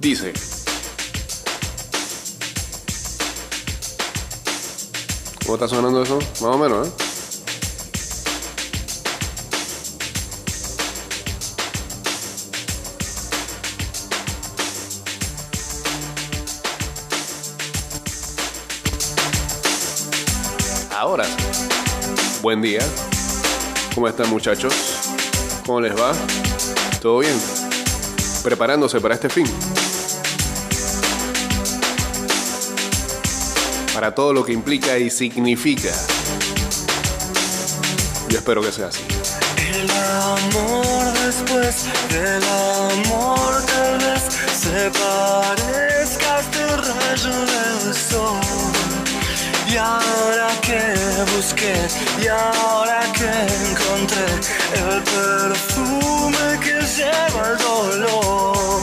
Dice. ¿Cómo está sonando eso? Más o menos, ¿eh? Ahora. Buen día. ¿Cómo están muchachos? ¿Cómo les va? ¿Todo bien? Preparándose para este fin. Para todo lo que implica y significa. Yo espero que sea así. El amor después del amor tal vez se parezca a este rayo del sol. Y ahora que busqué, y ahora que encontré el perfume que lleva el dolor,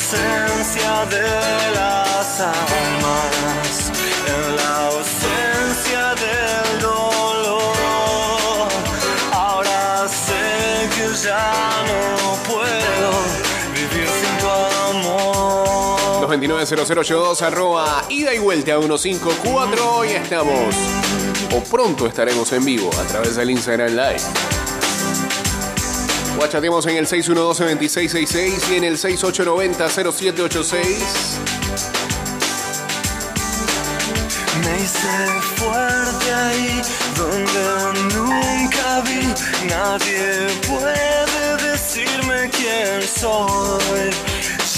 esencia de las almas, en la ausencia del dolor. Ahora sé que ya no puedo vivir sin tu amor. 229-0082 arroba ida y vuelta a 154 y estamos o pronto estaremos en vivo a través del Instagram Live. Guachateamos en el 612-2666 y en el 6890-0786. Me hice fuerte ahí donde nunca vi. Nadie puede decirme quién soy.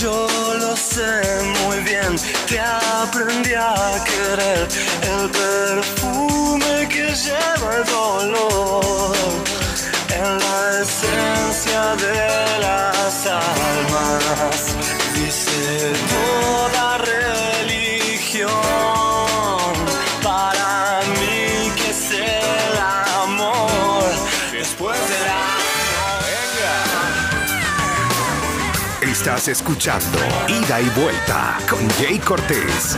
Yo lo sé muy bien, te aprendí a querer. El perfume que lleva el dolor. En la esencia de las almas, dice toda religión. Para mí que es el amor después del amor. Estás escuchando Ida y Vuelta con Jay Cortés.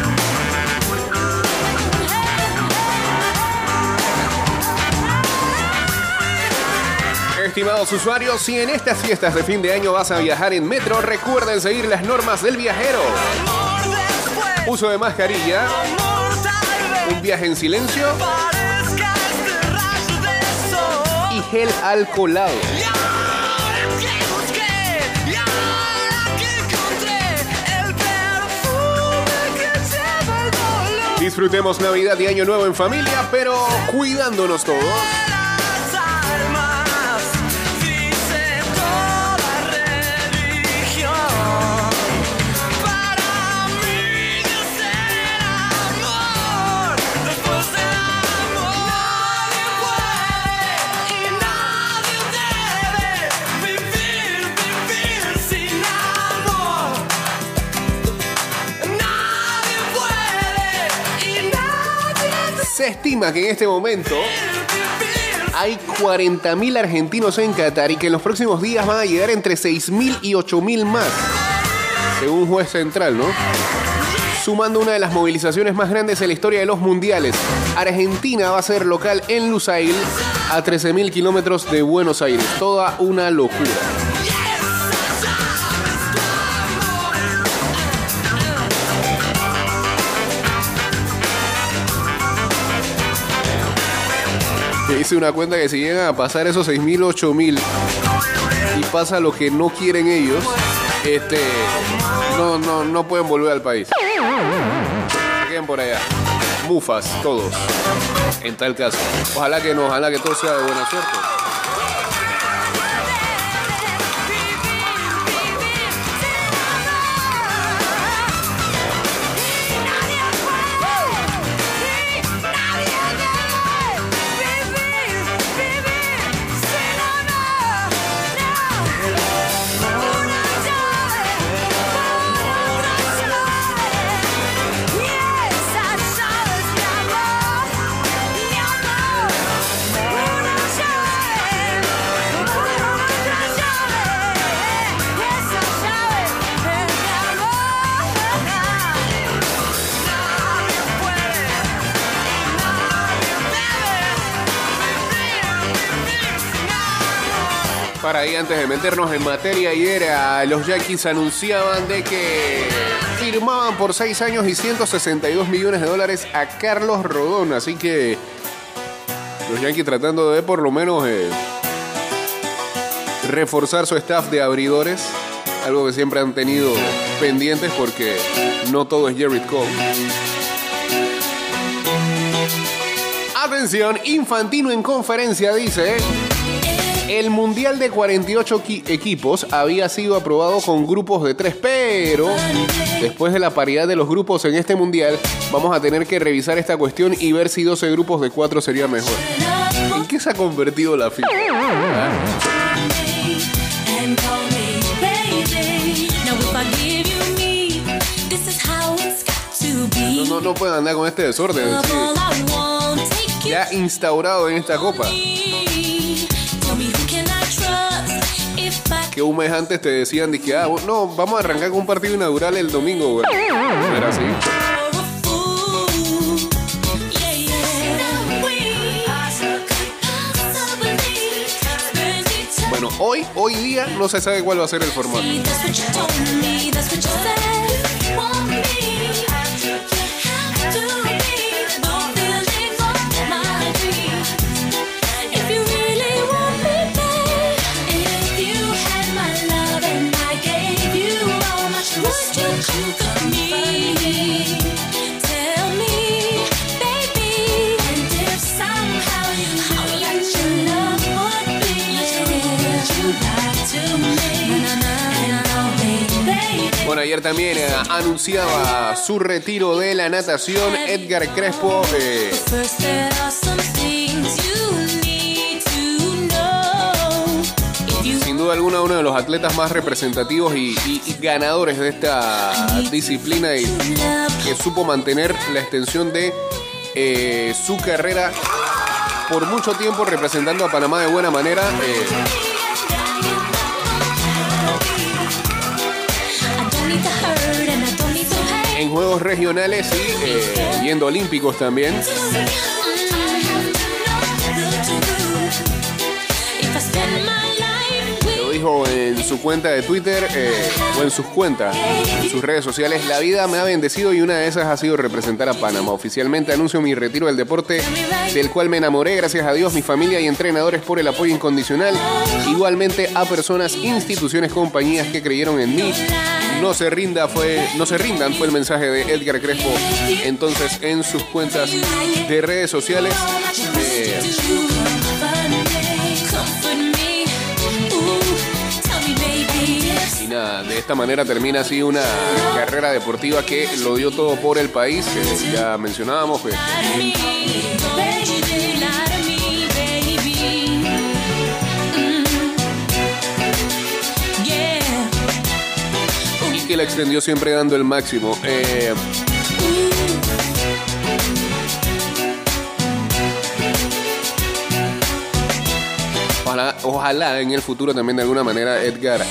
Estimados usuarios, si en estas fiestas de fin de año vas a viajar en metro, recuerden seguir las normas del viajero. Uso de mascarilla, un viaje en silencio y gel alcoholado. Disfrutemos Navidad y Año Nuevo en familia, pero cuidándonos todos. Estima que en este momento hay 40.000 argentinos en Qatar y que en los próximos días van a llegar entre 6.000 y 8.000 más, según un juez central, ¿no? Sumando una de las movilizaciones más grandes en la historia de los mundiales. Argentina va a ser local en Lusail, a 13.000 kilómetros de Buenos Aires. Toda una locura. Hice una cuenta que si llegan a pasar esos 6.000, 8.000 y pasa lo que no quieren ellos, este, no, no, no pueden volver al país. Queden por allá. Mufas, todos. En tal caso. Ojalá que no, ojalá que todo sea de buena suerte. Antes de meternos en materia. Ayer a los Yankees anunciaban de que firmaban por 6 años y 162 millones de dólares a Carlos Rodón. Así que los Yankees tratando de por lo menos eh, reforzar su staff de abridores. Algo que siempre han tenido pendientes porque no todo es Jared Cole. Atención, Infantino en conferencia dice... El Mundial de 48 qui- equipos había sido aprobado con grupos de tres, pero después de la paridad de los grupos en este Mundial, vamos a tener que revisar esta cuestión y ver si 12 grupos de 4 sería mejor. ¿En qué se ha convertido la FIFA? No, no, no pueden andar con este desorden. Sí. Ya instaurado en esta copa. Que un mes antes te decían, dije, ah, no, vamos a arrancar con un partido inaugural el domingo, güey. Era así. Bueno, hoy, hoy día no se sabe cuál va a ser el formato. Ayer también eh, anunciaba su retiro de la natación Edgar Crespo. eh, sin duda alguna uno de los atletas más representativos y, y- y ganadores de esta disciplina y que supo mantener la extensión de eh, su carrera por mucho tiempo representando a Panamá de buena manera. eh, en Juegos Regionales y eh, yendo olímpicos también. Lo dijo en su cuenta de Twitter eh, o en sus cuentas, en sus redes sociales. La vida me ha bendecido y una de esas ha sido representar a Panamá. Oficialmente anuncio mi retiro del deporte del cual me enamoré. Gracias a Dios, mi familia y entrenadores por el apoyo incondicional. Igualmente a personas, instituciones, compañías que creyeron en mí. No se rinda fue, no se rindan fue el mensaje de Edgar Crespo. Entonces en sus cuentas de redes sociales. eh. Y nada, de esta manera termina así una carrera deportiva que lo dio todo por el país. que ya mencionábamos, pues, la extendió siempre dando el máximo. Eh, ojalá, ojalá en el futuro también de alguna manera Edgar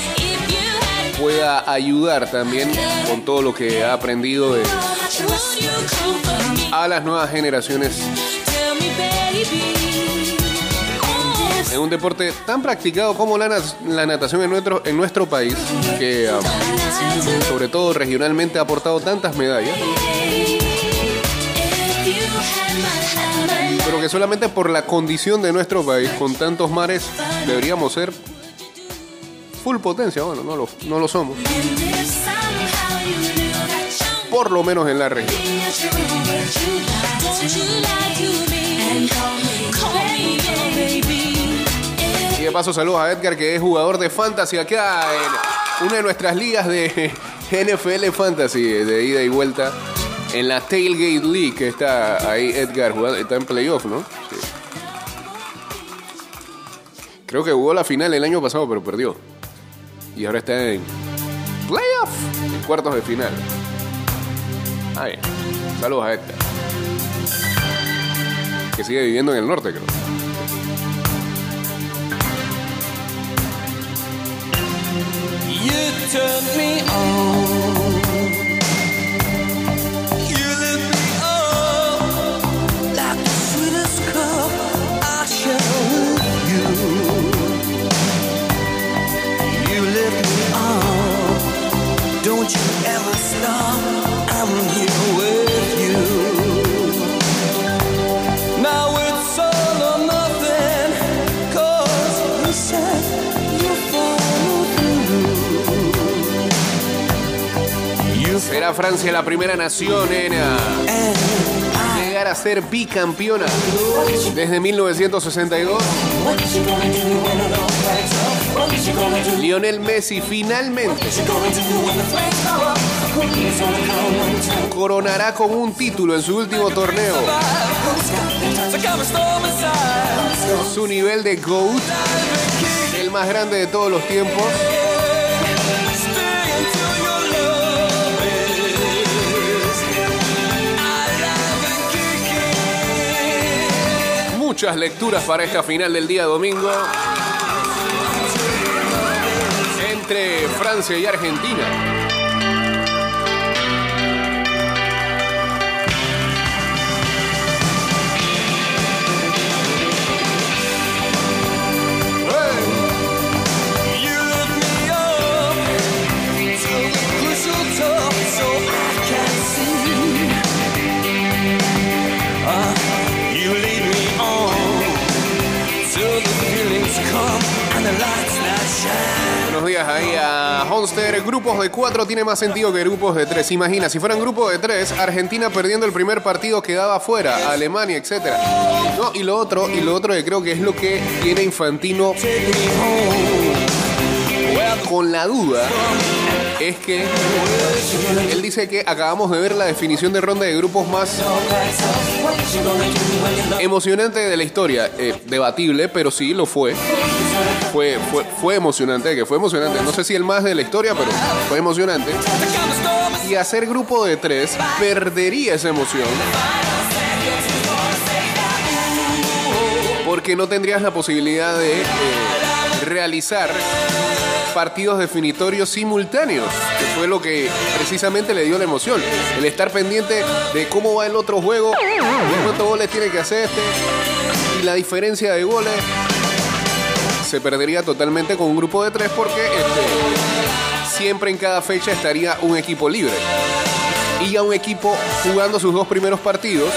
pueda ayudar también con todo lo que ha aprendido de- a las nuevas generaciones en un deporte tan practicado como la, natación en nuestro, país, que ah, sobre todo regionalmente ha aportado tantas medallas. pero que solamente por la condición de nuestro país, con tantos mares, deberíamos ser full potencia. Bueno, no lo, somos, por lo menos en la región. De paso, saludos a Edgar, que es jugador de Fantasy acá en una de nuestras ligas de NFL Fantasy, de ida y vuelta. En la Tailgate League, que está ahí Edgar jugando, está en playoff, ¿no? Creo que jugó la final el año pasado, pero perdió. Y ahora está en playoff, en cuartos de final. Ah, bien. Saludos a Edgar. Que sigue viviendo en el norte, creo. Turn me on. Francia la primera nación en ah, llegar a ser bicampeona desde 1962. Lionel Messi finalmente coronará con un título en su último torneo su nivel de GOAT, el más grande de todos los tiempos. Muchas lecturas para esta final del día domingo entre Francia y Argentina. 4 tiene más sentido que grupos de tres. Imagina, si fueran grupos de tres, Argentina perdiendo el primer partido quedaba fuera, Alemania, etc. No, y lo otro, y lo otro que creo que es lo que tiene Infantino con la duda es que él dice que acabamos de ver la definición de ronda de grupos más emocionante de la historia. Eh, debatible, pero sí lo fue. Fue, fue. fue emocionante, que fue emocionante. No sé si el más de la historia, pero fue emocionante. Y hacer grupo de tres perdería esa emoción. Porque no tendrías la posibilidad de eh, realizar partidos definitorios simultáneos, que fue lo que precisamente le dio la emoción. El estar pendiente de cómo va el otro juego, cuántos goles tiene que hacer este, y la diferencia de goles se perdería totalmente con un grupo de tres porque este, siempre en cada fecha estaría un equipo libre. Y ya un equipo jugando sus dos primeros partidos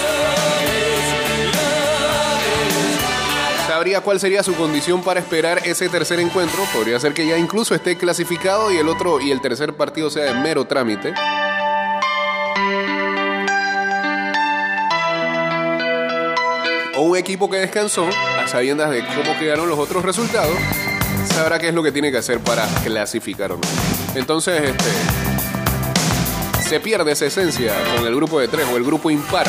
sabría cuál sería su condición para esperar ese tercer encuentro. Podría ser que ya incluso esté clasificado y el otro y el tercer partido sea de mero trámite. O un equipo que descansó, a sabiendas de cómo quedaron los otros resultados, sabrá qué es lo que tiene que hacer para clasificar o no. Entonces, este. Se pierde esa esencia con el grupo de tres o el grupo impar.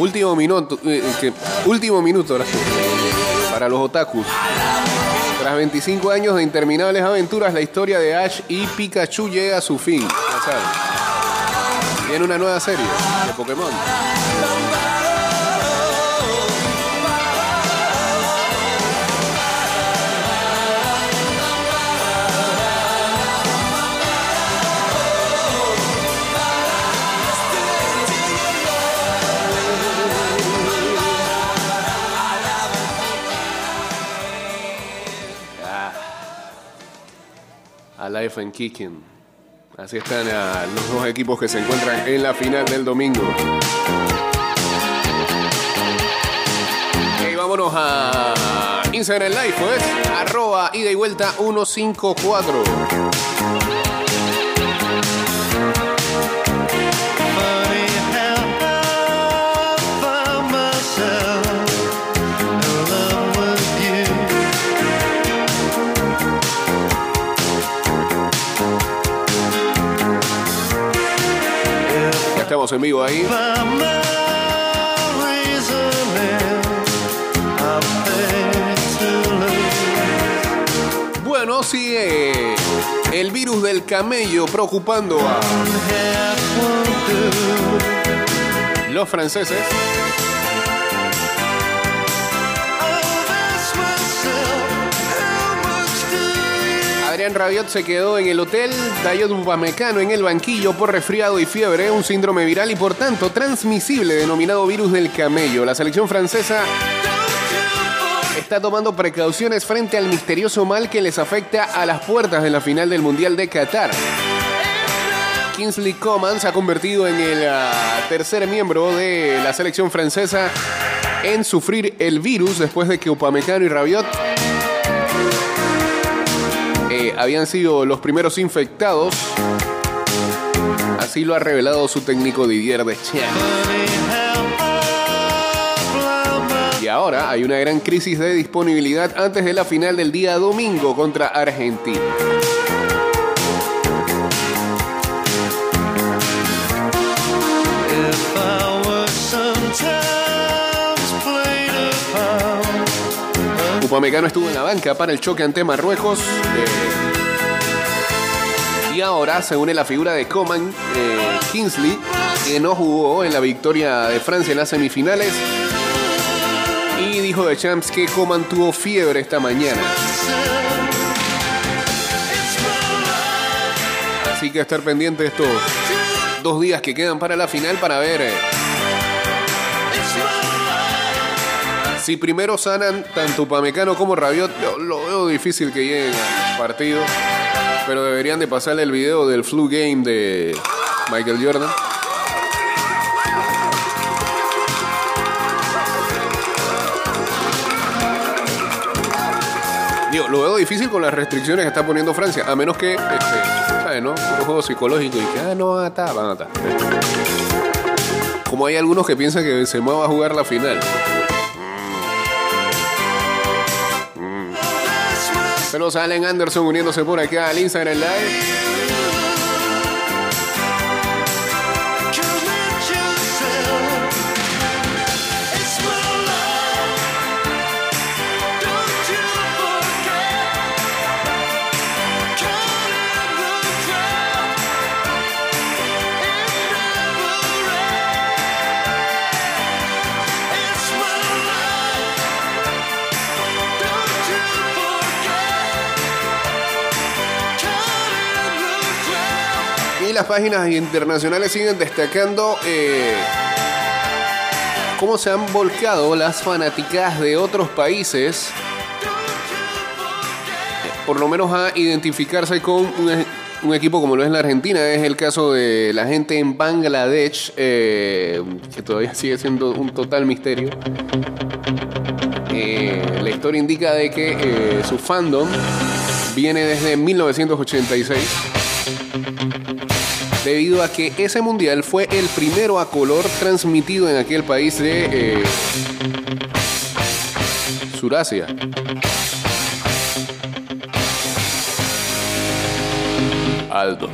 Último minuto, eh, que- último minuto para los otakus. Tras 25 años de interminables aventuras, la historia de Ash y Pikachu llega a su fin. Ya saben. Viene una nueva serie de Pokémon. Alive and Kicking. Así están ah, los dos equipos que se encuentran en la final del domingo. Ok, vámonos a Instagram Live, pues. Arroba ida y vuelta 154. Estamos en vivo ahí. Bueno, sigue el virus del camello preocupando a los franceses. Adrián Rabiot se quedó en el hotel, Dayot Upamecano en el banquillo por resfriado y fiebre, un síndrome viral y por tanto transmisible denominado virus del camello. La selección francesa está tomando precauciones frente al misterioso mal que les afecta a las puertas de la final del Mundial de Qatar. Kingsley Coman se ha convertido en el ah, tercer miembro de la selección francesa en sufrir el virus después de que Upamecano y Rabiot habían sido los primeros infectados. Así lo ha revelado su técnico Didier Deschamps. Y ahora hay una gran crisis de disponibilidad antes de la final del día domingo contra Argentina. Upamecano estuvo en la banca para el choque ante Marruecos. eh, y ahora se une la figura de Coman eh, Kingsley, que no jugó en la victoria de Francia en las semifinales. Y dijo de Champs que Coman tuvo fiebre esta mañana. Así que estar pendiente de estos dos días que quedan para la final para ver eh, si primero sanan tanto Upamecano como Rabiot. Yo lo veo difícil que lleguen al partido. Pero deberían de pasarle el video del flu game de Michael Jordan. Digo, lo veo difícil con las restricciones que está poniendo Francia, a menos que, este, ¿sabes, no? Un juego psicológico y que, ah, no van a atar, van a atar. Como hay algunos que piensan que Benzema va a jugar la final. Pero salen Anderson uniéndose por acá al Instagram Live. Páginas internacionales siguen destacando eh, cómo se han volcado las fanáticas de otros países, eh, por lo menos a identificarse con un, e- un equipo como lo es la Argentina. Es el caso de la gente en Bangladesh, eh, que todavía sigue siendo un total misterio. Eh, la historia indica de que su fandom viene desde 1986 debido a que ese mundial fue el primero a color transmitido en aquel país de eh, Surasia. Aldo.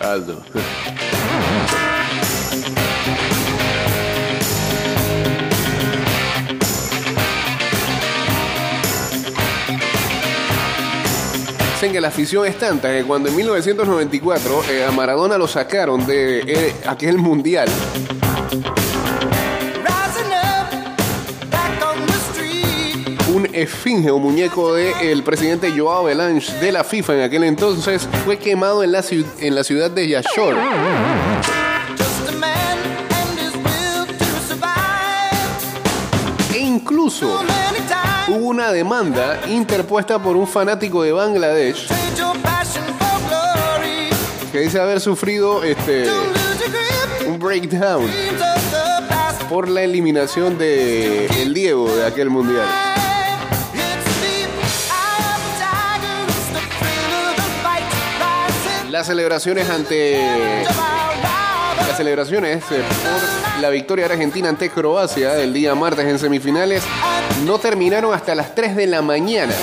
Aldo. Dicen que la afición es tanta que cuando en 1994 eh, a Maradona lo sacaron de eh, aquel mundial, un esfinge o muñeco del presidente Joao Belange de la FIFA en aquel entonces fue quemado en la, en la ciudad de Yashor. E incluso hubo una demanda interpuesta por un fanático de Bangladesh que dice haber sufrido este, un breakdown por la eliminación de el Diego de aquel mundial. Las celebraciones ante. Celebraciones eh, por la victoria argentina ante Croacia el día martes en semifinales no terminaron hasta las 3 de la mañana.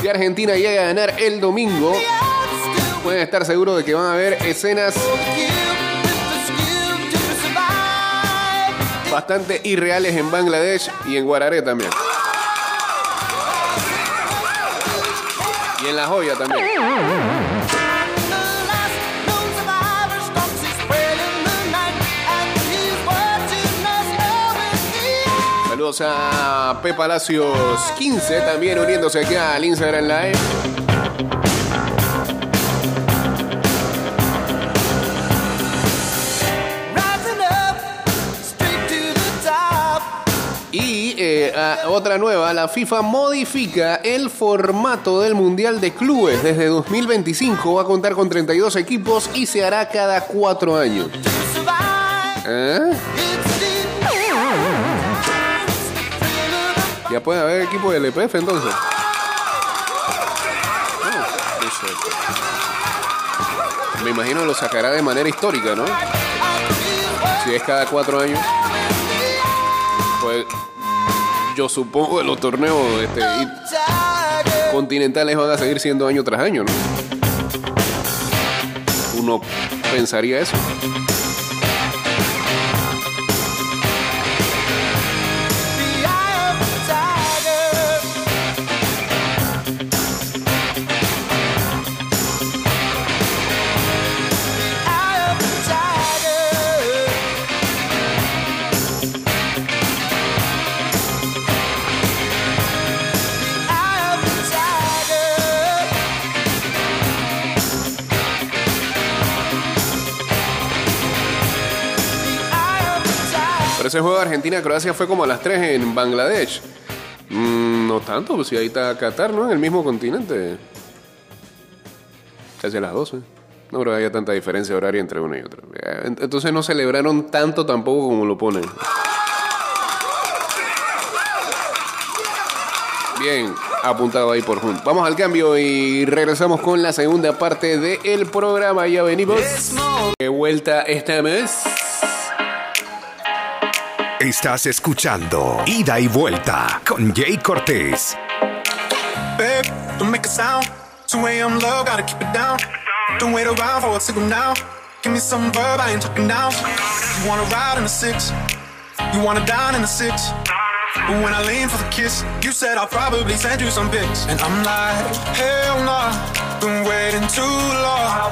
Si Argentina llega a ganar el domingo, pueden estar seguros de que van a haber escenas bastante irreales en Bangladesh y en Guararé también. Y en la joya también. Saludos a P Palacios 15 también uniéndose aquí al Instagram Live. Eh, ah, otra nueva, la FIFA modifica el formato del Mundial de Clubes. Desde 2025 va a contar con 32 equipos y se hará cada cuatro años. ¿Eh? Ya puede haber equipo del EPF entonces. Me imagino lo sacará de manera histórica, ¿no? Si es cada cuatro años. Pues yo supongo que los torneos este, continentales van a seguir siendo año tras año, ¿no? Uno pensaría eso. Ese juego de Argentina-Croacia fue como a las 3 en Bangladesh. Mm, no tanto, pues si ahí está Qatar, ¿no? En el mismo continente. Casi a las 12. No creo que haya tanta diferencia horaria entre una y otra. Eh, ent- Entonces no celebraron tanto tampoco como lo ponen. Bien, apuntado ahí por Hunt. Vamos al cambio y regresamos con la segunda parte del programa. Ya venimos. De vuelta esta vez. Estás escuchando Ida y Vuelta con Jay Cortés. Babe, don't make a sound. 2 a.m. love, gotta keep it down. Don't wait around for a signal now. Give me some verb, I ain't talking now. You wanna ride in the six, you wanna dine in the six. But when I lean for the kiss, you said I'll probably send you some pics. And I'm like, hell nah, been waiting too long.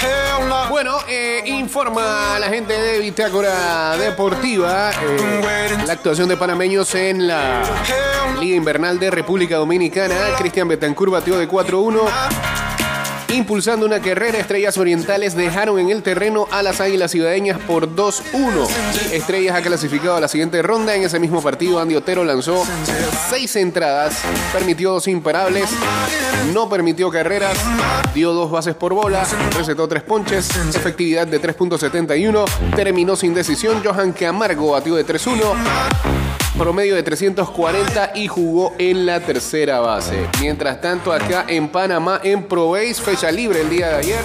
Hell nah. Bueno, eh, informa a la gente de Bitácora Deportiva eh, la actuación de panameños en la Liga Invernal de República Dominicana. Cristian Betancourt batió de 4-1. Impulsando una carrera, Estrellas Orientales dejaron en el terreno a las Águilas Ciudadeñas por 2-1. Estrellas ha clasificado a la siguiente ronda. En ese mismo partido, Andy Otero lanzó seis entradas, permitió dos imparables, no permitió carreras, dio dos bases por bola, recetó tres ponches, efectividad de 3.71, terminó sin decisión. Johan Camargo batió de 3-1 promedio de 340 y jugó en la tercera base. Mientras tanto, acá en Panamá, en Probéis, fecha libre el día de ayer.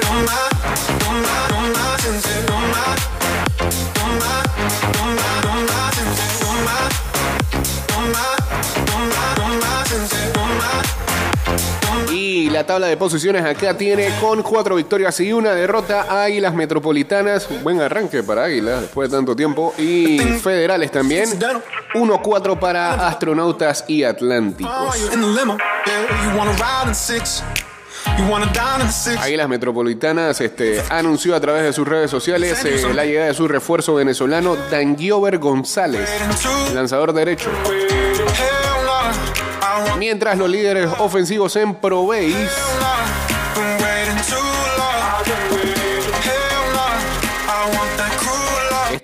La tabla de posiciones acá tiene con cuatro victorias y una derrota Águilas Metropolitanas. Buen arranque para Águilas después de tanto tiempo. Y Federales también. 1-4 para Astronautas y Atlánticos. Águilas Metropolitanas este, anunció a través de sus redes sociales eh, la llegada de su refuerzo venezolano Dangiover González, lanzador derecho. Mientras los líderes ofensivos en love.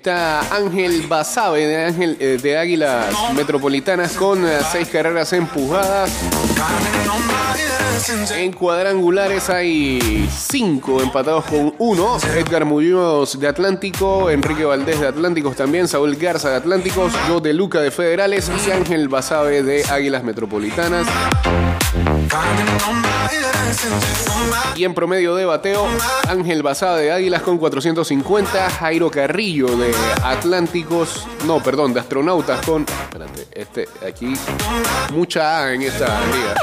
está Ángel Basabe de, Ángel, eh, de Águilas Metropolitanas con eh, seis carreras empujadas. En cuadrangulares hay cinco empatados con uno. Edgar Muñoz de Atlántico, Enrique Valdés de Atlánticos también, Saúl Garza de Atlánticos, yo de Luca de Federales y Ángel Basabe de Águilas Metropolitanas. Y en promedio de bateo, Ángel Basabe de Águilas con 450, Jairo Carrillo de Atlánticos, no, perdón, de Astronautas con... Espérate, este, aquí, mucha A en esta liga.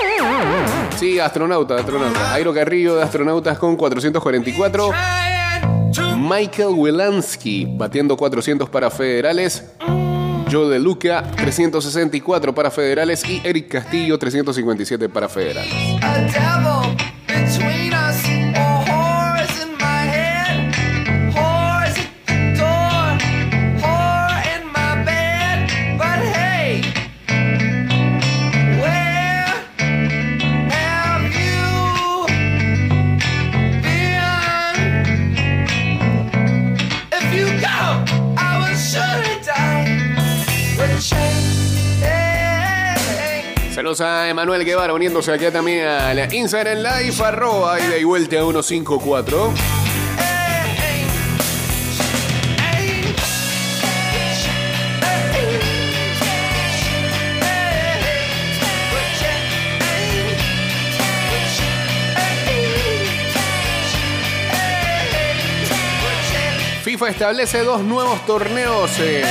Sí, astronauta, astronauta. Jairo Carrillo de Astronautas con 444. Michael Wilansky batiendo 400 para Federales. Joe De Luca, 364 para federales y Eric Castillo, 357 para federales. Saludos a Emanuel Guevara uniéndose aquí también a la Instagram Live, arroba y vuelta a 154. FIFA establece dos nuevos torneos eh,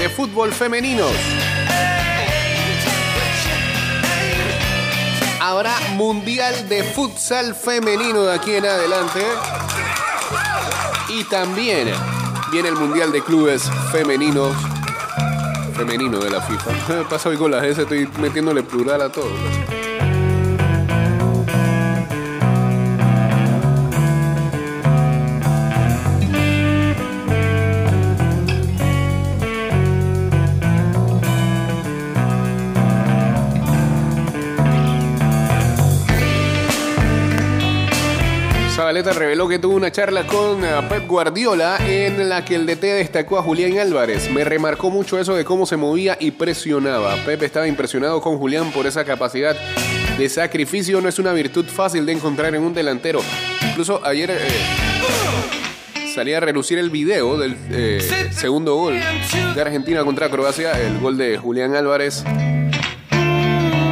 de fútbol femeninos. Habrá Mundial de Futsal Femenino de aquí en adelante. Y también viene el Mundial de Clubes Femeninos. Femenino de la FIFA. Pasa hoy con las S, estoy metiéndole plural a todo. Zabaleta reveló que tuvo una charla con eh, Pep Guardiola en la que el DT destacó a Julián Álvarez. Me remarcó mucho eso de cómo se movía y presionaba. Pep estaba impresionado con Julián por esa capacidad de sacrificio. No es una virtud fácil de encontrar en un delantero. Incluso ayer eh, salía a relucir el video del eh, segundo gol de Argentina contra Croacia, el gol de Julián Álvarez, en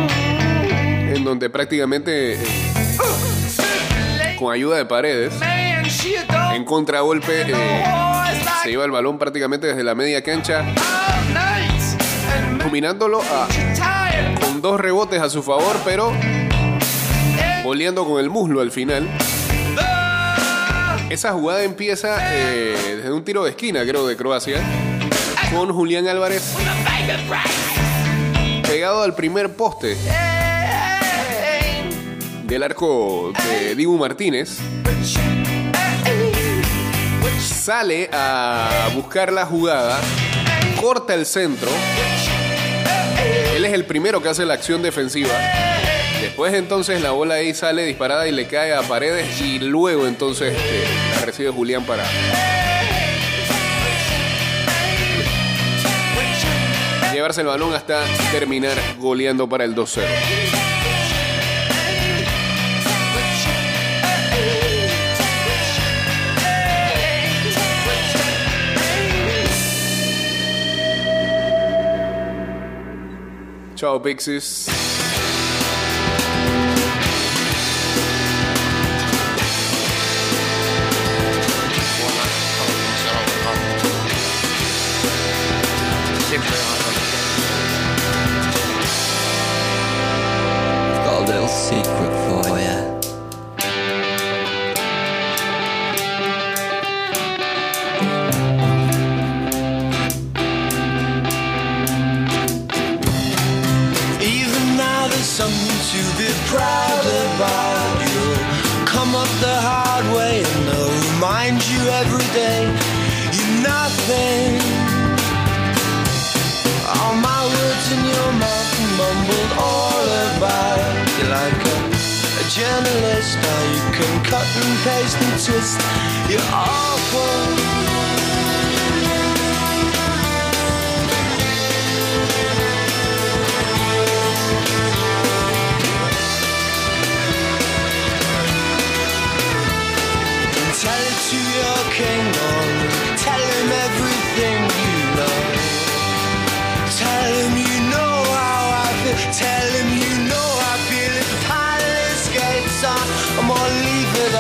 donde prácticamente... eh, con ayuda de paredes, en contragolpe, eh, se lleva el balón prácticamente desde la media cancha, dominándolo a- con dos rebotes a su favor, pero goleando con el muslo al final. Esa jugada empieza eh, desde un tiro de esquina, creo, de Croacia, con Julián Álvarez pegado al primer poste del arco de Dibu Martínez. Sale a buscar la jugada, corta el centro. Él es el primero que hace la acción defensiva. Después entonces la bola ahí sale disparada y le cae a paredes y luego entonces eh, la recibe Julián para llevarse el balón hasta terminar goleando para el 2-0. Ciao, big sis.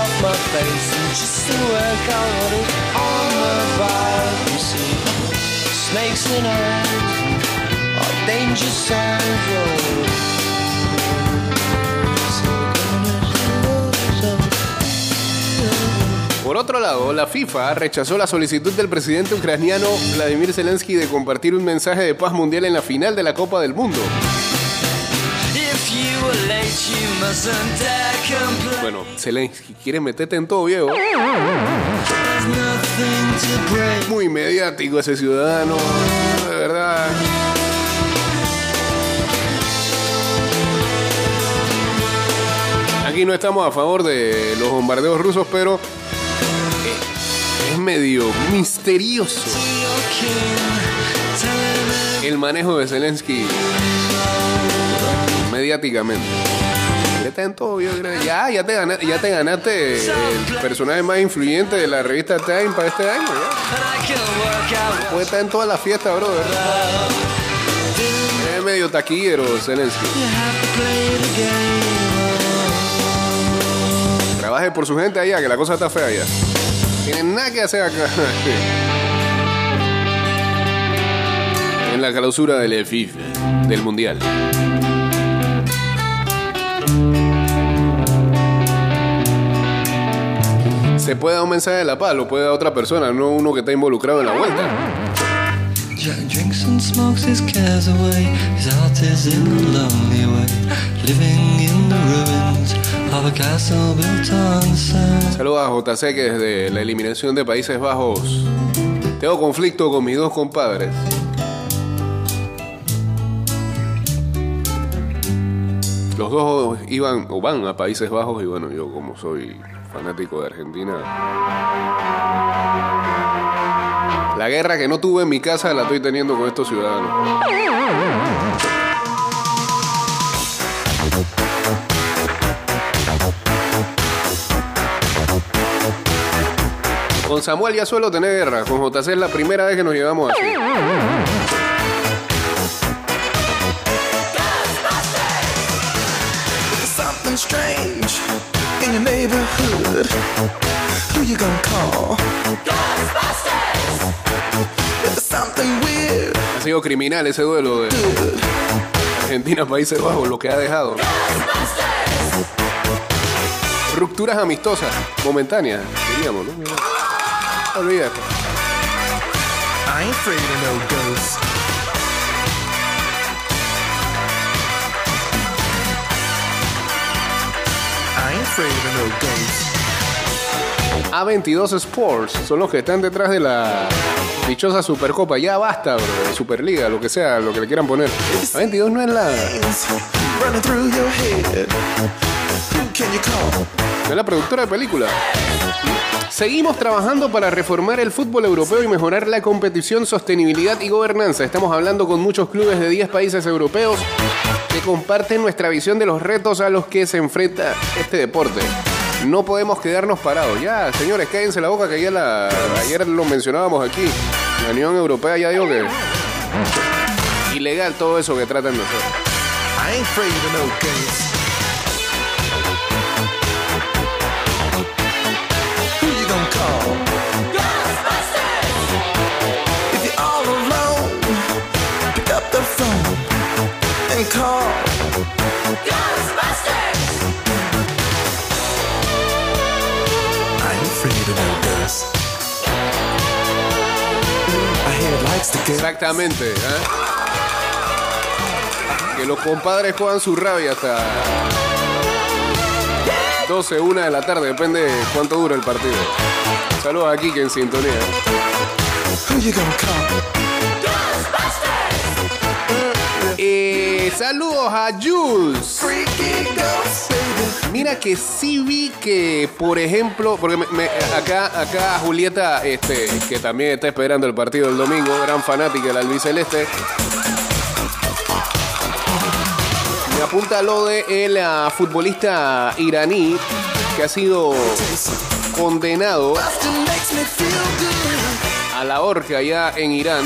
Oh. Por otro lado, la FIFA rechazó la solicitud del presidente ucraniano Vladimir Zelensky de compartir un mensaje de paz mundial en la final de la Copa del Mundo. Bueno, Zelensky quiere meterte en todo, viejo. Muy mediático ese ciudadano, de verdad. Aquí no estamos a favor de los bombardeos rusos, pero eh, es medio misterioso el manejo de Zelensky mediáticamente. En todo. Ya, ya te, ganaste, ya el personaje más influyente de la revista Time para este año. Puede estar en toda la fiesta, bro. Es medio taquillero, Zelensky. Trabaje por su gente allá, que la cosa está fea allá. Tienen nada que hacer acá. En la clausura del FIFA, del Mundial. Se puede dar un mensaje de la paz, lo puede dar otra persona, no uno que está involucrado en la vuelta. Jack drinks and smokes his cares away. His heart is in a lonely way, living in the ruins of a castle built on sand. Saludos a JC que desde la eliminación de Países Bajos tengo conflicto con mis dos compadres. Los dos iban o van a Países Bajos y bueno, yo como soy fanático de Argentina. La guerra que no tuve en mi casa la estoy teniendo con estos ciudadanos. Con Samuel ya suelo tener guerra, con JC es la primera vez que nos llevamos así. Your neighborhood. Who you gonna call? Ghostbusters! If something weird, Ha sido criminal ese duelo de Argentina Países Bajos, lo que ha dejado. Rupturas amistosas, momentáneas, diríamos, ¿no? Olvídate. I ain't afraid of no ghosts. Afraid of no ghosts. A22 Sports son los que están detrás de la dichosa Supercopa. Ya basta, bro, Superliga, lo que sea, lo que le quieran poner. A22 no es la, no es la productora de película. Seguimos trabajando para reformar el fútbol europeo y mejorar la competición, sostenibilidad y gobernanza. Estamos hablando con muchos clubes de 10 países europeos que comparten nuestra visión de los retos a los que se enfrenta este deporte. No podemos quedarnos parados. Ya, señores, cállense la boca que ayer, la, ayer lo mencionábamos aquí. La Unión Europea ya dijo que ilegal todo eso que tratan de hacer. I ain't Exactamente, ¿eh? Que los compadres juegan su rabia hasta 12, 1 de la tarde, depende de cuánto dura el partido. Saludos aquí que en sintonía. Eh, saludos a Jules. Mira que sí vi que, por ejemplo, porque me- acá, acá Julieta, este, que también está esperando el partido del domingo, gran fanática del albiceleste, me apunta lo de el ah, futbolista iraní que ha sido condenado a la horca allá en Irán.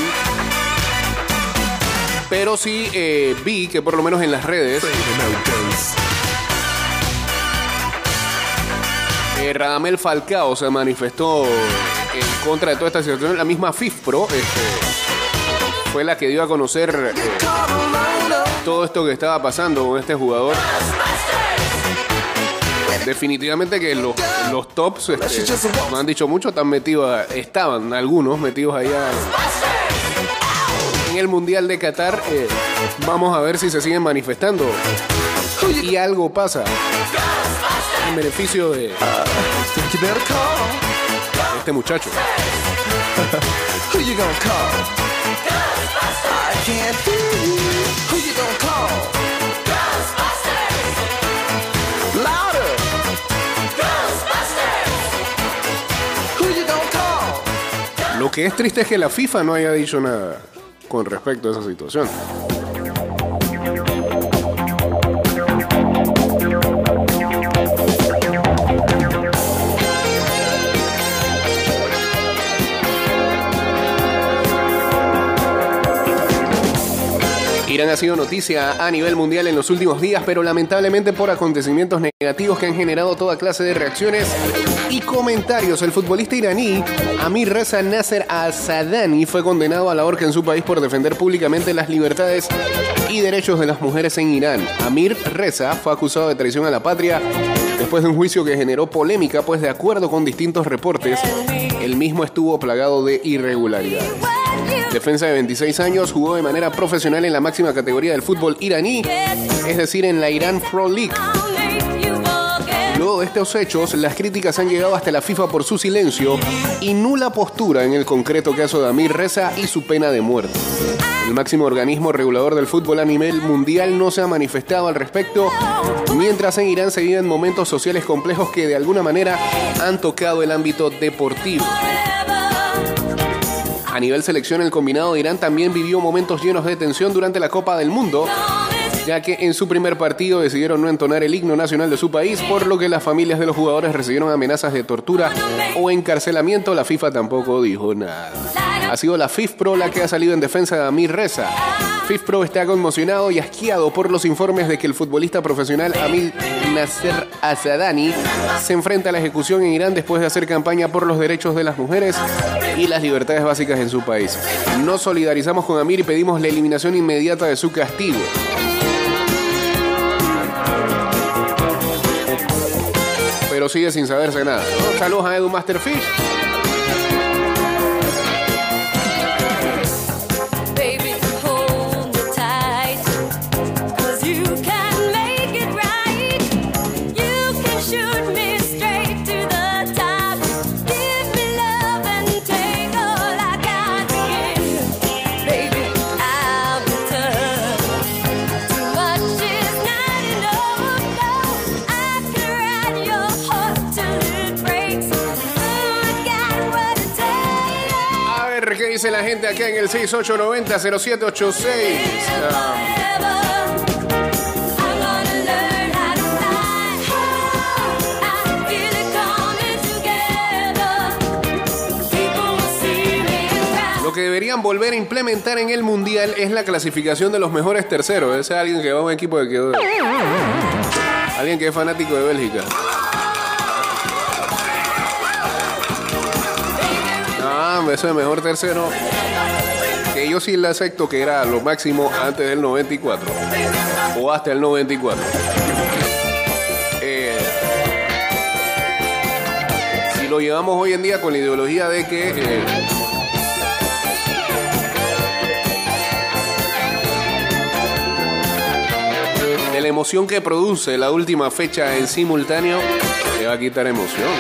Pero sí eh, vi que por lo menos en las redes. Eh, Radamel Falcao se manifestó en contra de toda esta situación. La misma FIFPRO este, fue la que dio a conocer eh, todo esto que estaba pasando con este jugador. definitivamente que los, los tops, este, no han dicho mucho, están metidos, estaban algunos metidos allá en el Mundial de Qatar. eh, vamos a ver si se siguen manifestando. Y algo pasa en beneficio de este muchacho. Lo que es triste es que la FIFA no haya dicho nada con respecto a esa situación. Irán ha sido noticia a nivel mundial en los últimos días, pero lamentablemente por acontecimientos negativos que han generado toda clase de reacciones y comentarios. El futbolista iraní Amir Reza Nasser Al-Sadani fue condenado a la horca en su país por defender públicamente las libertades y derechos de las mujeres en Irán. Amir Reza fue acusado de traición a la patria después de un juicio que generó polémica, pues de acuerdo con distintos reportes, el mismo estuvo plagado de irregularidades. Defensa de 26 años, jugó de manera profesional en la máxima categoría del fútbol iraní, es decir, en la Iran Pro League. Luego de estos hechos, las críticas han llegado hasta la FIFA por su silencio y nula postura en el concreto caso de Amir Reza y su pena de muerte. El máximo organismo regulador del fútbol a nivel mundial no se ha manifestado al respecto, mientras en Irán se viven momentos sociales complejos que de alguna manera han tocado el ámbito deportivo. A nivel selección, el combinado de Irán también vivió momentos llenos de tensión durante la Copa del Mundo, ya que en su primer partido decidieron no entonar el himno nacional de su país, por lo que las familias de los jugadores recibieron amenazas de tortura o encarcelamiento. La FIFA tampoco dijo nada. Ha sido la FIFPro la que ha salido en defensa de Amir Reza. FIFPro está conmocionado y asqueado por los informes de que el futbolista profesional Amir Nasser Asadani se enfrenta a la ejecución en Irán después de hacer campaña por los derechos de las mujeres y las libertades básicas en su país. Nos solidarizamos con Amir y pedimos la eliminación inmediata de su castigo. Pero sigue sin saberse nada. ¿no? Saludos a Edu Masterfish. Gente acá en el 6890-0786. Ah, Lo que deberían volver a implementar en el mundial es la clasificación de los mejores terceros. Ese es alguien que va a un equipo de que. Alguien que es fanático de Bélgica. Ah, eso de mejor tercero. Yo sí le acepto que era lo máximo antes del 94. O hasta el 94. Eh, si lo llevamos hoy en día con la ideología de que. eh, la emoción que produce la última fecha en simultáneo, le va a quitar emoción.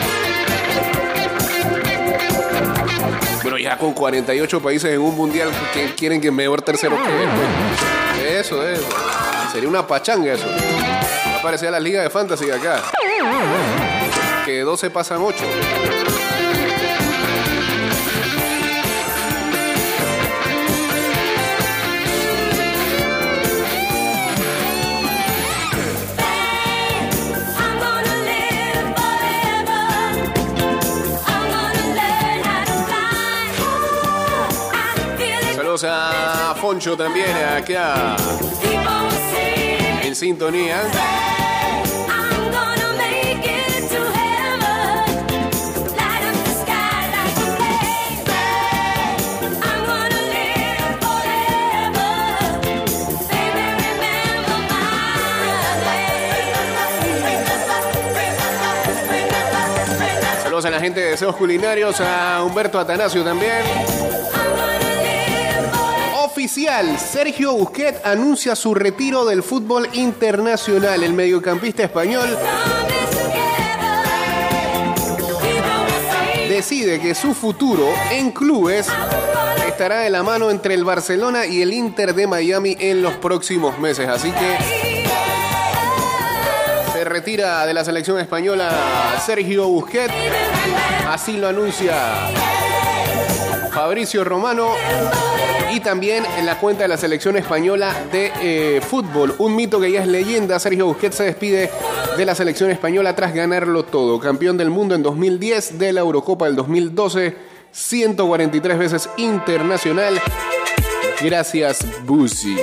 Pero ya con 48 países en un mundial, que quieren que mejor tercero que esto? Eso, eso. Sería una pachanga eso. Va a parecer a la liga de fantasy acá. Que de 12 pasan 8. También acá en sintonía. Saludos a la gente de Deseos Culinarios, a Humberto Atanasio también. Sergio Busquets anuncia su retiro del fútbol internacional. El mediocampista español decide que su futuro en clubes estará de la mano entre el Barcelona y el Inter de Miami en los próximos meses. Así que se retira de la selección española Sergio Busquets. Así lo anuncia Fabricio Romano. Y también en la cuenta de la selección española de eh, fútbol. Un mito que ya es leyenda. Sergio Busquets se despide de la selección española tras ganarlo todo. Campeón del mundo en 2010, de la Eurocopa del 2012, 143 veces internacional. Gracias, Busi.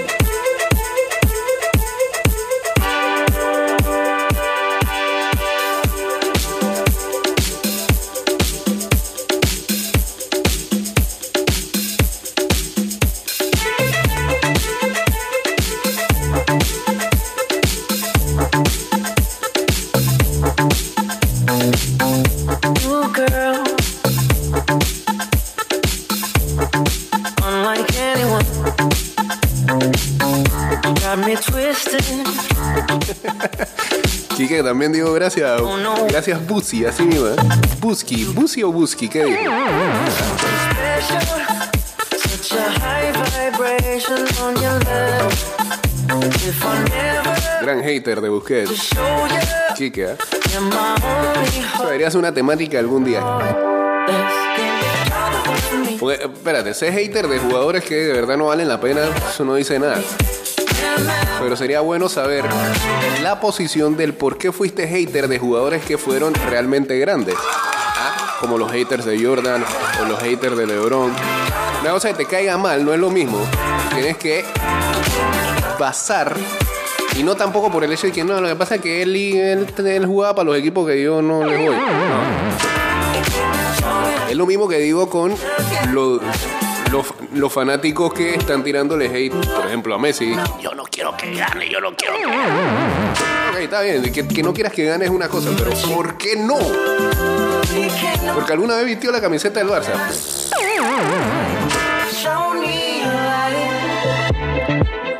También digo gracias. Oh, no. Gracias, Busi, así mismo. ¿eh? Buski, Busi o Buski, ¿qué digo? Gran hater de Busquets. ¿eh? only Eso hope. debería ser una temática algún día. Porque, espérate, ser hater de jugadores que de verdad no valen la pena, eso no dice nada. Pero sería bueno saber la posición del por qué fuiste hater de jugadores que fueron realmente grandes. Ah, Como los haters de Jordan o los haters de LeBron. Una cosa que te caiga mal no es lo mismo. Tienes que basar. Y no tampoco por el hecho de que no, lo que pasa es que él, él, él jugaba para los equipos que yo no les voy. Es lo mismo que digo con los, los, fanáticos que están tirándole hate, por ejemplo, a Messi. Yo no quiero que gane, yo no quiero que gane. Ok, está bien, que, que no quieras que gane es una cosa, pero ¿por qué no? Porque alguna vez vistió la camiseta del Barça.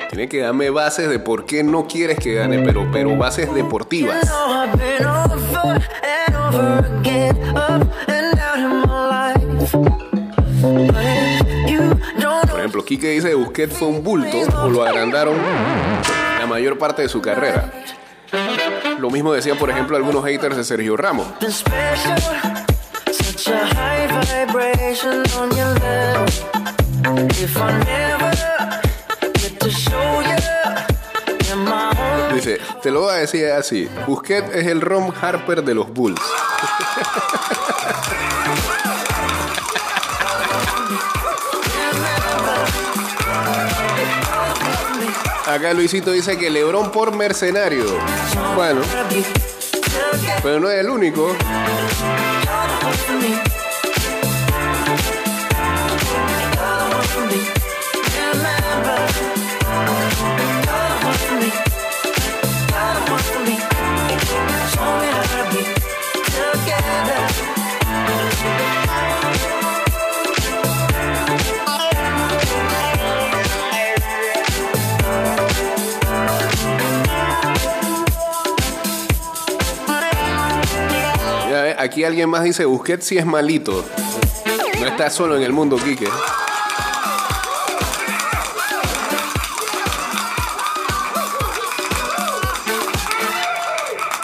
Tiene que darme bases de por qué no quieres que gane, pero, pero bases deportivas. Quique dice que Busquets fue un bulto o lo agrandaron la mayor parte de su carrera. Lo mismo decían, por ejemplo, algunos haters de Sergio Ramos. Dice, te lo voy a decir así. Busquets es el Ron Harper de los Bulls. Acá Luisito dice que Lebron por mercenario. Bueno, pero no es el único. Aquí alguien más dice, Busquets sí es malito. No está solo en el mundo, Quique.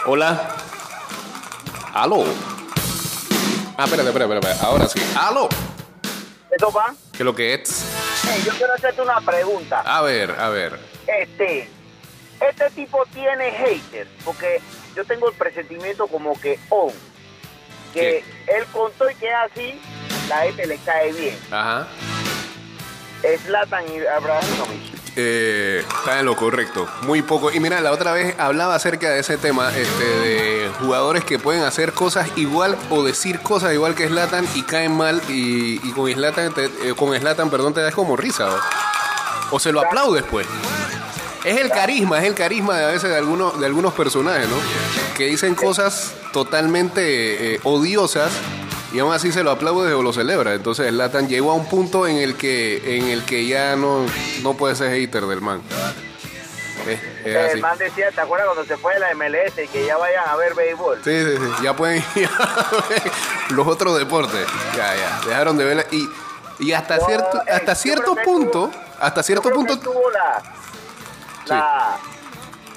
Hola. Aló. Ah, espérate, espérate, espérate. Ahora sí. Aló. ¿Eso va? ¿Qué es lo que es? Eh, yo quiero hacerte una pregunta. A ver, a ver. Este, este tipo tiene haters, porque yo tengo el presentimiento como que on, que él contó y que así, la gente le cae bien. Ajá. Es Latan y Abramovich. Eh, está en lo correcto. Muy poco. Y mira, la otra vez hablaba acerca de ese tema, este, de jugadores que pueden hacer cosas igual o decir cosas igual que Slatan y caen mal y, y con Slatan, con Zlatan, perdón, te das como risa. ¿o? O se lo aplaudes, pues. Es el carisma, es el carisma de a veces de algunos, de algunos personajes, ¿no? Que dicen cosas totalmente eh, odiosas y aún así se lo aplaude o lo celebra. Entonces Latan llegó a un punto en el que en el que ya no, no puede ser hater del man. Es, es así. El man decía, ¿te acuerdas cuando se fue de la MLS y que ya vayan a ver béisbol? Sí, sí, sí. Ya pueden ir a ver los otros deportes. Ya, ya. Dejaron de verla. Y, y hasta No, cierto, eh, hasta cierto punto, hasta cierto punto. tuvo la, la, o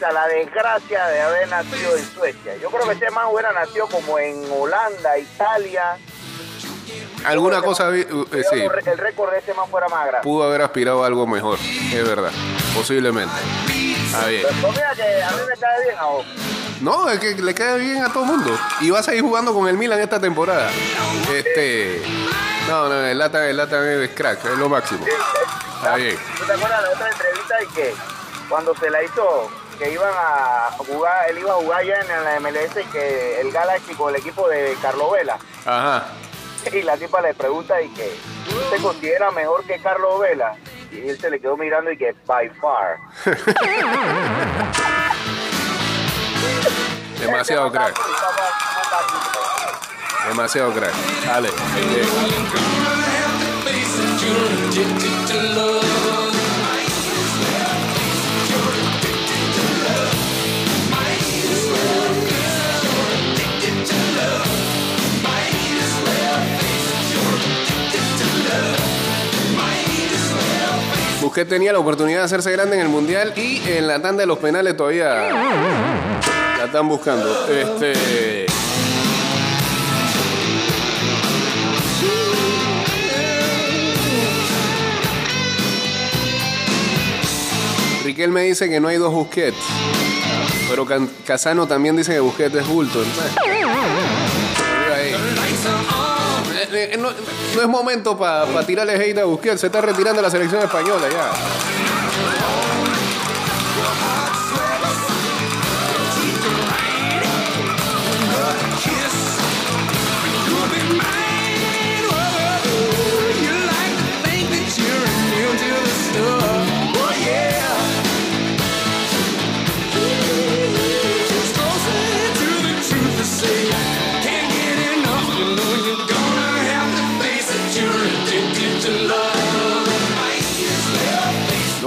sea, la desgracia de haber nacido en Suecia. Yo creo que ese man hubiera nacido como en Holanda, Italia. Alguna cosa, vi- uh, eh, sí, El récord de ese man fuera más grande. pudo haber aspirado a algo mejor. Es verdad. Posiblemente. Está bien. Pues mira que a mí me cae bien a vos. No, es que le queda bien a todo el mundo. Y va a seguir jugando con el Milan esta temporada. Este. No, no, el Latan, el Latan es crack, es lo máximo. Está bien. ¿Tú te acuerdas de otra entrevista y que cuando se la hizo, que iban a jugar, él iba a jugar ya en la MLS que el Galaxy con el equipo de Carlo Vela? Ajá. Y la tipa le pregunta y que ¿se considera mejor que Carlos Vela? Y él se le quedó mirando y que by far. Demasiado crack. Demasiado crack. Dale. Busquets tenía la oportunidad de hacerse grande en el mundial y en la tanda de los penales todavía la están buscando. Este. Riquelme dice que no hay dos Busquets. Pero Casano también dice que Busquets es No, no es momento para tirarle hate a Busquets. Se está retirando la selección española ya.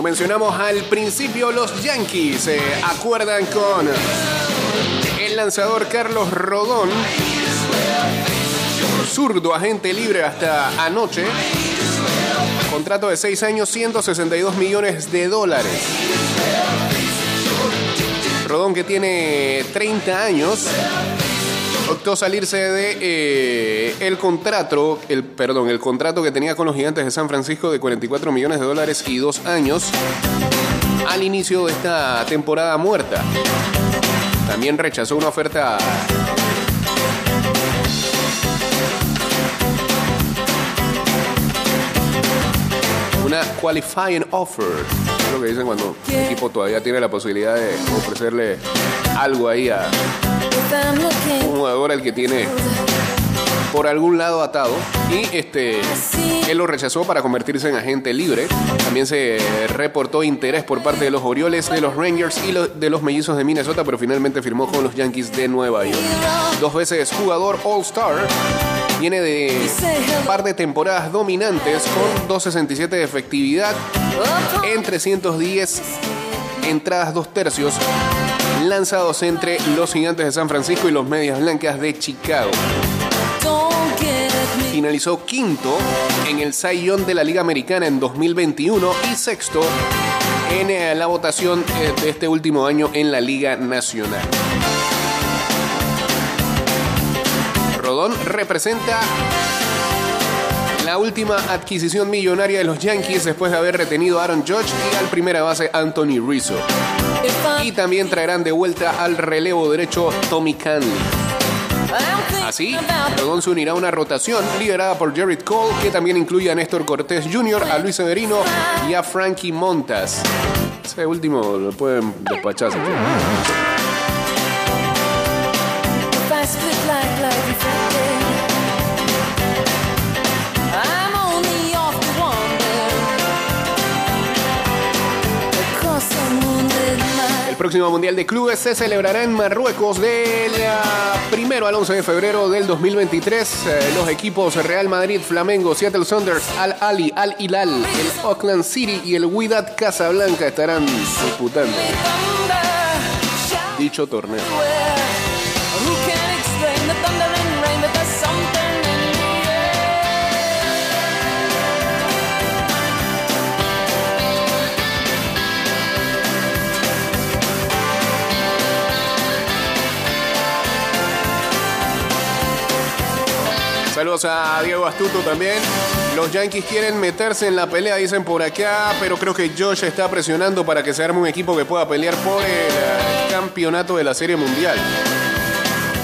Mencionamos al principio, los Yankees se acuerdan con el lanzador Carlos Rodón, zurdo agente libre hasta anoche, contrato de 6 años, 162 millones de dólares. Rodón que tiene 30 años, optó salirse de eh, el contrato, el perdón, el contrato que tenía con los Gigantes de San Francisco de 44 millones de dólares y dos años al inicio de esta temporada muerta. También rechazó una oferta una qualifying offer. Es lo que dicen cuando el equipo todavía tiene la posibilidad de ofrecerle algo ahí a un jugador al que tiene por algún lado atado y este él lo rechazó para convertirse en agente libre. También se reportó interés por parte de los Orioles, de los Rangers y de los Mellizos de Minnesota, pero finalmente firmó con los Yankees de Nueva York. Dos veces jugador All-Star, viene de un par de temporadas dominantes con 2.67 de efectividad en 310 entradas dos tercios lanzados entre los Gigantes de San Francisco y los Medias Blancas de Chicago. Finalizó quinto en el Young de la Liga Americana en 2021 y sexto en eh, la votación eh, de este último año en la Liga Nacional. Rodón representa la última adquisición millonaria de los Yankees después de haber retenido a Aaron Judge y al primera base Anthony Rizzo. Y también traerán de vuelta al relevo derecho Tommy Canley. Así, Rodón se unirá a una rotación liderada por Jared Cole, que también incluye a Néstor Cortés Jr., a Luis Severino y a Frankie Montas. Ese último lo pueden despachar. si El próximo Mundial de Clubes se celebrará en Marruecos del ah, primero al 11 de febrero del 2023. Eh, los equipos Real Madrid, Flamengo, Seattle Sounders, Al Ali, Al Hilal, el Auckland City y el Wydad Casablanca estarán disputando dicho torneo. Saludos a Diego Astuto también. Los Yankees quieren meterse en la pelea, dicen por acá, pero creo que Josh está presionando para que se arme un equipo que pueda pelear por el eh, campeonato de la Serie Mundial.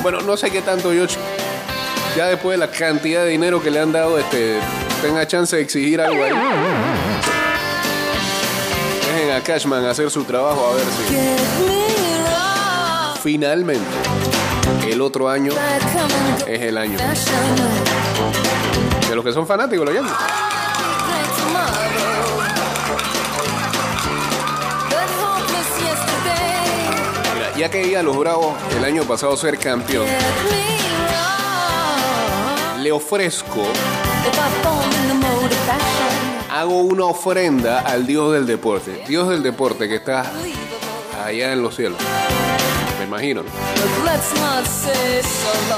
Bueno, no sé qué tanto Josh, ya después de la cantidad de dinero que le han dado, este, tenga chance de exigir algo ahí. Dejen a Cashman hacer su trabajo a ver si finalmente el otro año es el año de los que son fanáticos, hopeless yesterday. Mira, ya que a los Bravos el año pasado ser campeón, le ofrezco, hago una ofrenda al Dios del deporte. Dios del deporte que está allá en los cielos. Imagino.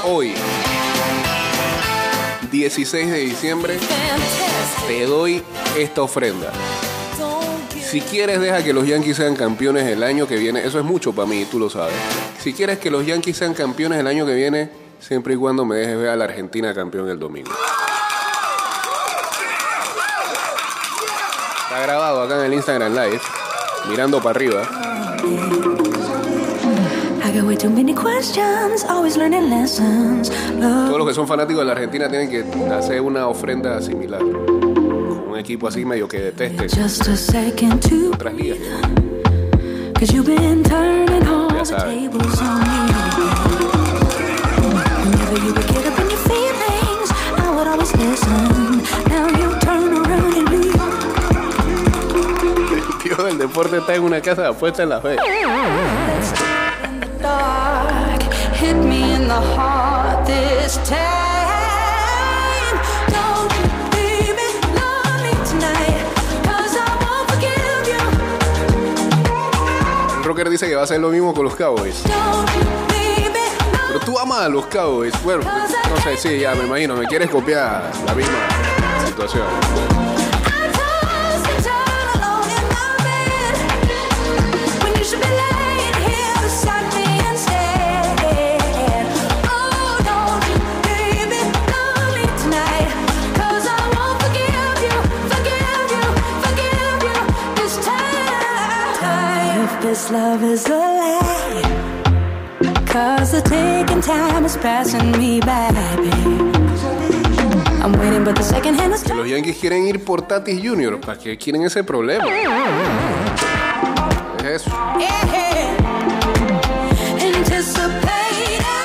Hoy, 16 de diciembre, te doy esta ofrenda. Si quieres, deja que los Yankees sean campeones el año que viene. Eso es mucho para mí, tú lo sabes. Si quieres que los Yankees sean campeones el año que viene, siempre y cuando me dejes ver a la Argentina campeón el domingo. Está grabado acá en el Instagram Live, mirando para arriba. Todos los que son fanáticos de la Argentina tienen que hacer una ofrenda similar. Con un equipo así medio que deteste otras ligas. Ya the sabe. tables on me. Whenever you would get up in your feelings, I would always listen. Now you turn around and leave. El tío del deporte está en una casa de apuestas en Las Vegas. Rocker dice que va a hacer lo mismo con los Cowboys. Pero tú amas a los Cowboys. Bueno, no sé, sí, ya me imagino. Me quieres copiar la misma situación. This love is a lie. Cause the taking time is passing me by, babe. I'm waiting, but the second hand is Que los Yankees quieren ir por Tatis Jr. ¿Para qué quieren ese problema? Es eso.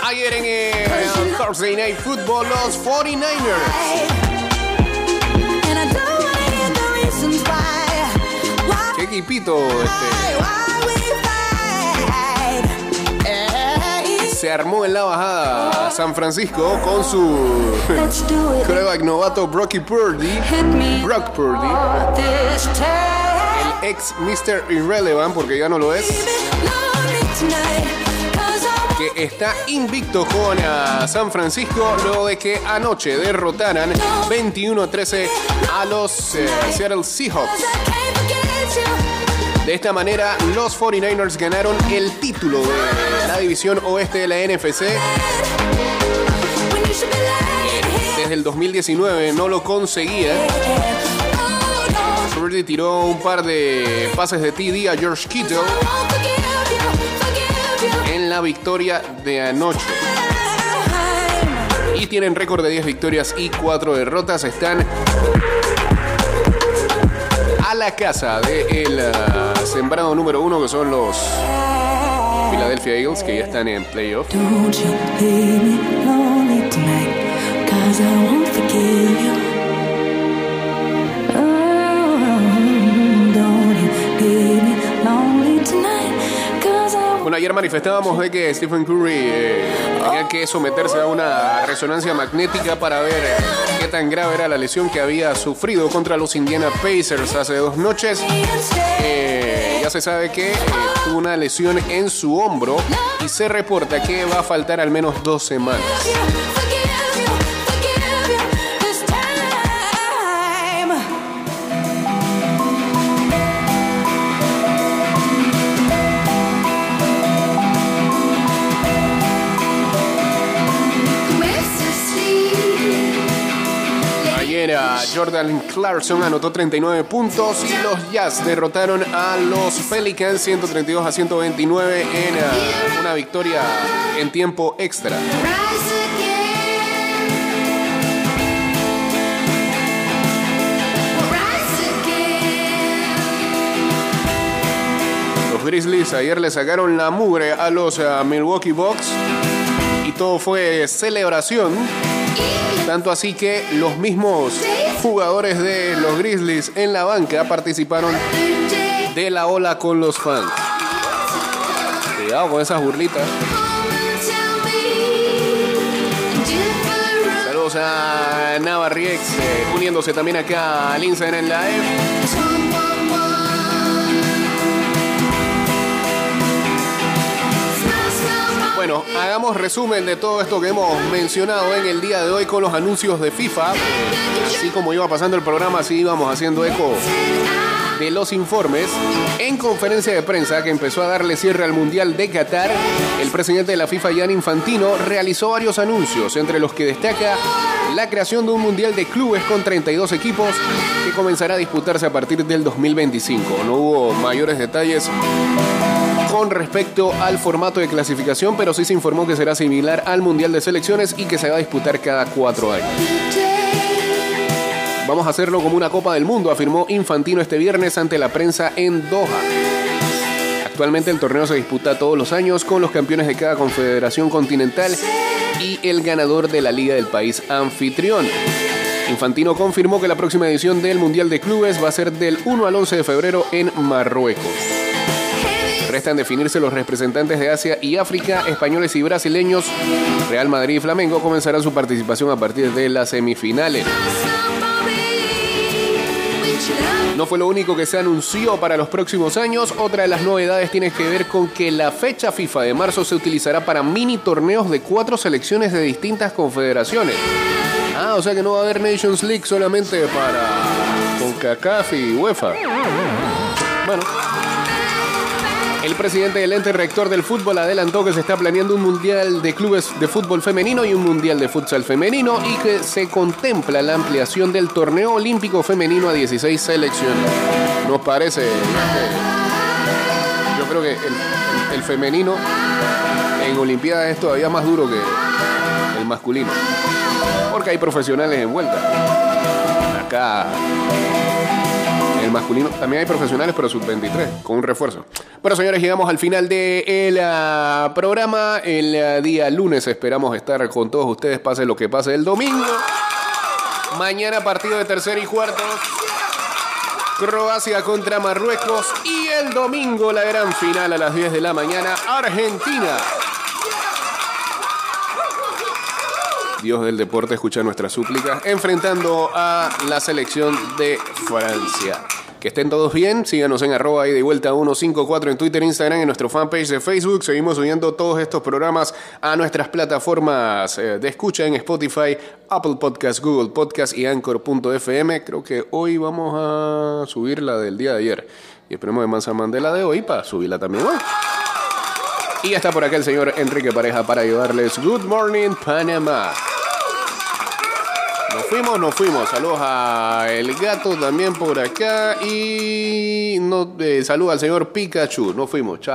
Ayer en el Thursday Night Football, los 49ers And I don't wanna hear the reasons why. Why, ¿Qué equipito este, se armó en la bajada a San Francisco con su coreback novato Brocky Purdy, Brock Purdy, this time. ex Mr. Irrelevant, porque ya no lo es, que está invicto con ah, San Francisco luego de que anoche derrotaran 21-13 a los eh, Seattle Seahawks. De esta manera, los 49ers ganaron el título de la división oeste de la NFC. Desde el 2019 no lo conseguía. Purdy tiró un par de pases de TD a George Kittle en la victoria de anoche. Y tienen récord de 10 victorias y 4 derrotas. Están la casa del sembrado número uno, que son los Philadelphia Eagles, que ya están en playoff. Oh, Bueno, ayer manifestábamos de que Stephen Curry eh, tenía que someterse a una resonancia magnética para ver eh, qué tan grave era la lesión que había sufrido contra los Indiana Pacers hace dos noches. Eh, ya se sabe que eh, tuvo una lesión en su hombro y se reporta que va a faltar al menos dos semanas. Jordan Clarkson anotó 39 puntos y los Jazz derrotaron a los Pelicans 132 a 129 en eh, una victoria en tiempo extra. Los Grizzlies ayer le sacaron la mugre a los eh, Milwaukee Bucks todo fue celebración. Tanto así que los mismos jugadores de los Grizzlies en la banca participaron de la ola con los fans. Cuidado con esas burlitas. Saludos a Navarriex, eh, uniéndose también acá al Instagram en la Bueno, hagamos resumen de todo esto que hemos mencionado en el día de hoy con los anuncios de FIFA. Así como iba pasando el programa, así íbamos haciendo eco de los informes. En conferencia de prensa que empezó a darle cierre al Mundial de Qatar, el presidente de la FIFA, Gianni Infantino, realizó varios anuncios, entre los que destaca la creación de un Mundial de clubes con 32 equipos que comenzará a disputarse a partir del 2025. No hubo mayores detalles con respecto al formato de clasificación, pero sí se informó que será similar al Mundial de Selecciones y que se va a disputar cada cuatro años. Vamos a hacerlo como una Copa del Mundo, afirmó Infantino este viernes ante la prensa en Doha. Actualmente el torneo se disputa todos los años con los campeones de cada confederación continental y el ganador de la liga del país anfitrión. Infantino confirmó que la próxima edición del Mundial de Clubes va a ser del 1 al 11 de febrero en Marruecos. Restan definirse los representantes de Asia y África, españoles y brasileños. Real Madrid y Flamengo comenzarán su participación a partir de las semifinales. No fue lo único que se anunció para los próximos años. Otra de las novedades tiene que ver con que la fecha FIFA de marzo se utilizará para mini torneos de cuatro selecciones de distintas confederaciones. Ah, o sea que no va a haber Nations League solamente para CONCACAF y UEFA. Bueno. El presidente del ente rector del fútbol adelantó que se está planeando un mundial de clubes de fútbol femenino y un mundial de futsal femenino y que se contempla la ampliación del torneo olímpico femenino a 16 selecciones. Nos parece. Yo creo que el, el- femenino en Olimpiadas es todavía más duro que el masculino. Porque hay profesionales envueltas. Acá masculino. También hay profesionales, pero sub-23, con un refuerzo. Bueno, señores, llegamos al final del ah, programa. El ah, día lunes esperamos estar con todos ustedes, pase lo que pase el domingo. Mañana partido de tercer y cuarto. Croacia contra Marruecos. Y el domingo la gran final a las 10 de la mañana. Argentina. Dios del deporte escucha nuestras súplicas, enfrentando a la selección de Francia. Que estén todos bien, síganos en arroba y de vuelta 154 en Twitter, Instagram, en nuestro fanpage de Facebook. Seguimos subiendo todos estos programas a nuestras plataformas eh, de escucha en Spotify, Apple Podcast, Google Podcast y Anchor.fm. Creo que hoy vamos a subir la del día de ayer. Y esperemos de Mansa Mandela de hoy para subirla también hoy. Y está por acá el señor Enrique Pareja para ayudarles. Good morning, Panamá. Nos fuimos, nos fuimos. Saludos a El Gato también por acá. Y no, eh, saludos al señor Pikachu. Nos fuimos. Chao.